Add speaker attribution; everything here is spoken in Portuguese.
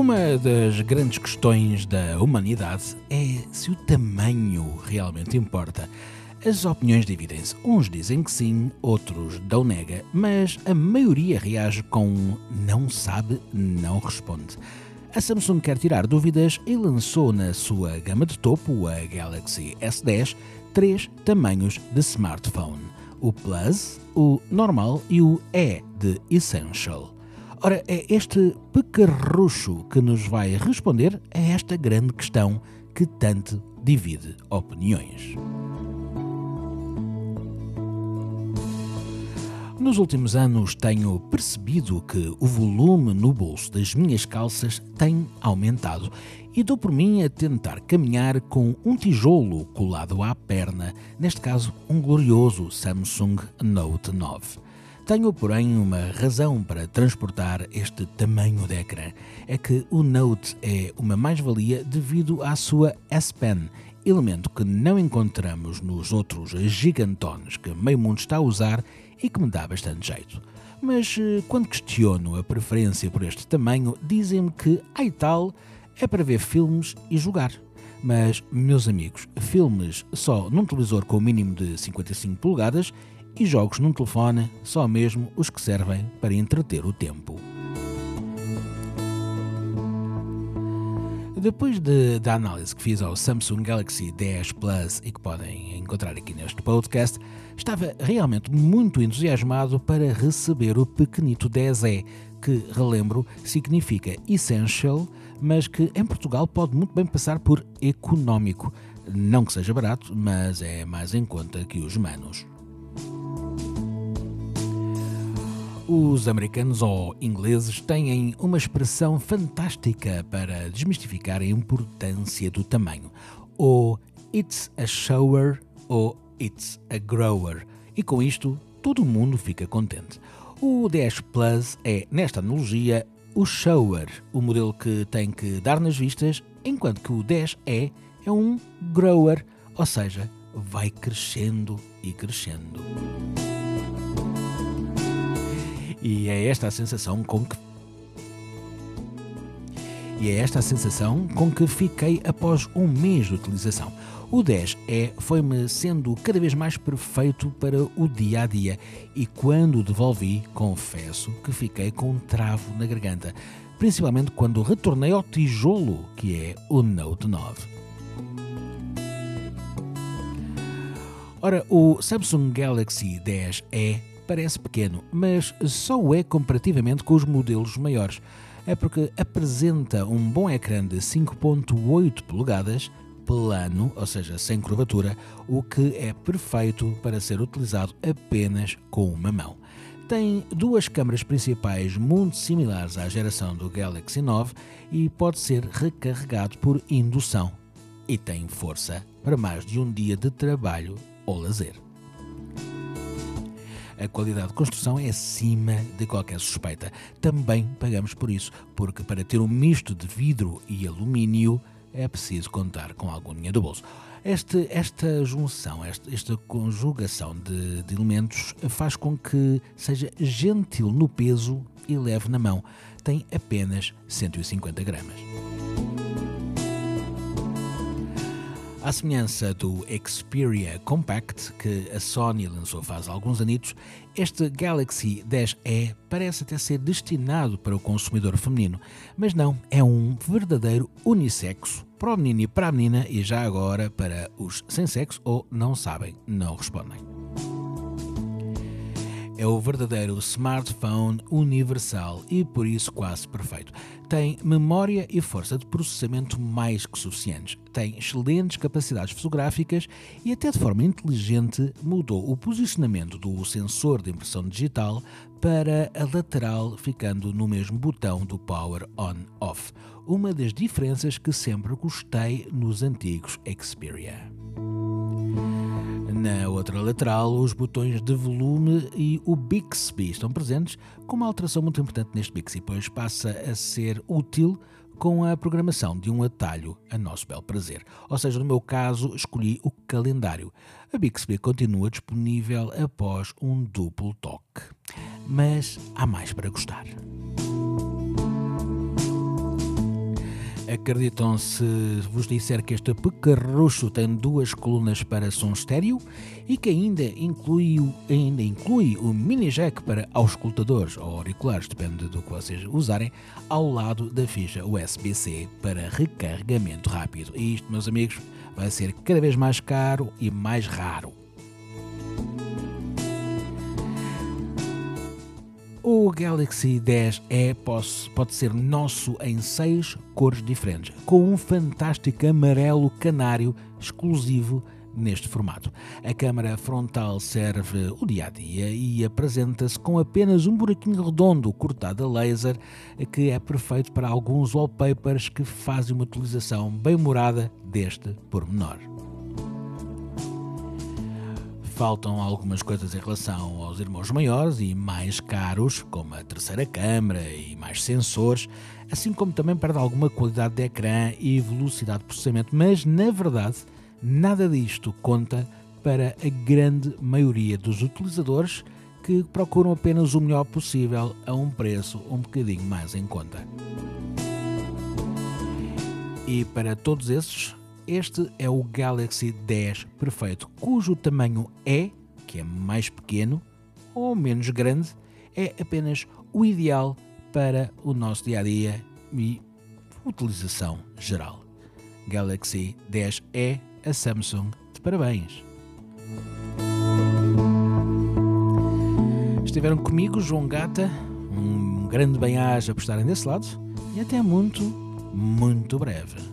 Speaker 1: Uma das grandes questões da humanidade é se o tamanho realmente importa. As opiniões dividem-se. Uns dizem que sim, outros dão nega, mas a maioria reage com não sabe, não responde. A Samsung quer tirar dúvidas e lançou na sua gama de topo, a Galaxy S10, três tamanhos de smartphone: o Plus, o normal e o E de Essential. Ora, é este pecarrucho que nos vai responder a esta grande questão que tanto divide opiniões. Nos últimos anos tenho percebido que o volume no bolso das minhas calças tem aumentado e dou por mim a tentar caminhar com um tijolo colado à perna, neste caso um glorioso Samsung Note 9. Tenho, porém, uma razão para transportar este tamanho de ecrã. É que o Note é uma mais-valia devido à sua S Pen, elemento que não encontramos nos outros gigantones que meio mundo está a usar e que me dá bastante jeito. Mas eh, quando questiono a preferência por este tamanho, dizem-me que, ai tal, é para ver filmes e jogar. Mas, meus amigos, filmes só num televisor com o mínimo de 55 polegadas e jogos num telefone só mesmo os que servem para entreter o tempo. Depois de, da análise que fiz ao Samsung Galaxy 10 Plus e que podem encontrar aqui neste podcast, estava realmente muito entusiasmado para receber o pequenito 10E, que, relembro, significa Essential, mas que em Portugal pode muito bem passar por económico. Não que seja barato, mas é mais em conta que os manos. Os americanos ou ingleses têm uma expressão fantástica para desmistificar a importância do tamanho. Ou it's a shower ou it's a grower. E com isto, todo mundo fica contente. O 10 Plus é, nesta analogia, o shower, o modelo que tem que dar nas vistas, enquanto que o 10 é, é um grower, ou seja, vai crescendo e crescendo. E é esta a sensação com que e é esta a sensação com que fiquei após um mês de utilização. O 10 é foi-me sendo cada vez mais perfeito para o dia a dia e quando o devolvi, confesso que fiquei com um travo na garganta, principalmente quando retornei ao tijolo que é o Note 9. Ora, o Samsung Galaxy 10e parece pequeno, mas só o é comparativamente com os modelos maiores. É porque apresenta um bom ecrã de 5.8 polegadas, plano, ou seja, sem curvatura, o que é perfeito para ser utilizado apenas com uma mão. Tem duas câmaras principais muito similares à geração do Galaxy 9 e pode ser recarregado por indução. E tem força para mais de um dia de trabalho ou lazer a qualidade de construção é acima de qualquer suspeita. Também pagamos por isso, porque para ter um misto de vidro e alumínio é preciso contar com algum dinheiro do bolso. Este, esta junção, esta, esta conjugação de, de elementos faz com que seja gentil no peso e leve na mão. Tem apenas 150 gramas. À semelhança do Xperia Compact que a Sony lançou faz alguns anitos, este Galaxy 10e parece até ser destinado para o consumidor feminino, mas não, é um verdadeiro unissexo para o menino e para a menina e já agora para os sem sexo ou não sabem, não respondem é o verdadeiro smartphone universal e por isso quase perfeito. Tem memória e força de processamento mais que suficientes. Tem excelentes capacidades fotográficas e, até de forma inteligente, mudou o posicionamento do sensor de impressão digital para a lateral, ficando no mesmo botão do Power On-Off. Uma das diferenças que sempre gostei nos antigos Xperia. Na outra lateral, os botões de volume e o Bixby estão presentes, com uma alteração muito importante neste Bixby, pois passa a ser útil com a programação de um atalho a nosso belo prazer. Ou seja, no meu caso, escolhi o calendário. A Bixby continua disponível após um duplo toque. Mas há mais para gostar. Acreditam se vos disser que este pecarrucho tem duas colunas para som estéreo e que ainda inclui, ainda inclui o mini jack para auscultadores ou auriculares, depende do que vocês usarem, ao lado da ficha USB-C para recarregamento rápido. E isto, meus amigos, vai ser cada vez mais caro e mais raro. O Galaxy 10e pode ser nosso em seis cores diferentes, com um fantástico amarelo canário exclusivo neste formato. A câmara frontal serve o dia a dia e apresenta-se com apenas um buraquinho redondo cortado a laser, que é perfeito para alguns wallpapers que fazem uma utilização bem morada deste pormenor faltam algumas coisas em relação aos irmãos maiores e mais caros, como a terceira câmara e mais sensores, assim como também perde alguma qualidade de ecrã e velocidade de processamento, mas na verdade nada disto conta para a grande maioria dos utilizadores que procuram apenas o melhor possível a um preço um bocadinho mais em conta. E para todos esses, este é o Galaxy 10 perfeito, cujo tamanho E, que é mais pequeno ou menos grande, é apenas o ideal para o nosso dia a dia e utilização geral. Galaxy 10e, a Samsung de parabéns. Estiveram comigo João Gata, um grande bem-aja por estarem desse lado e até muito, muito breve.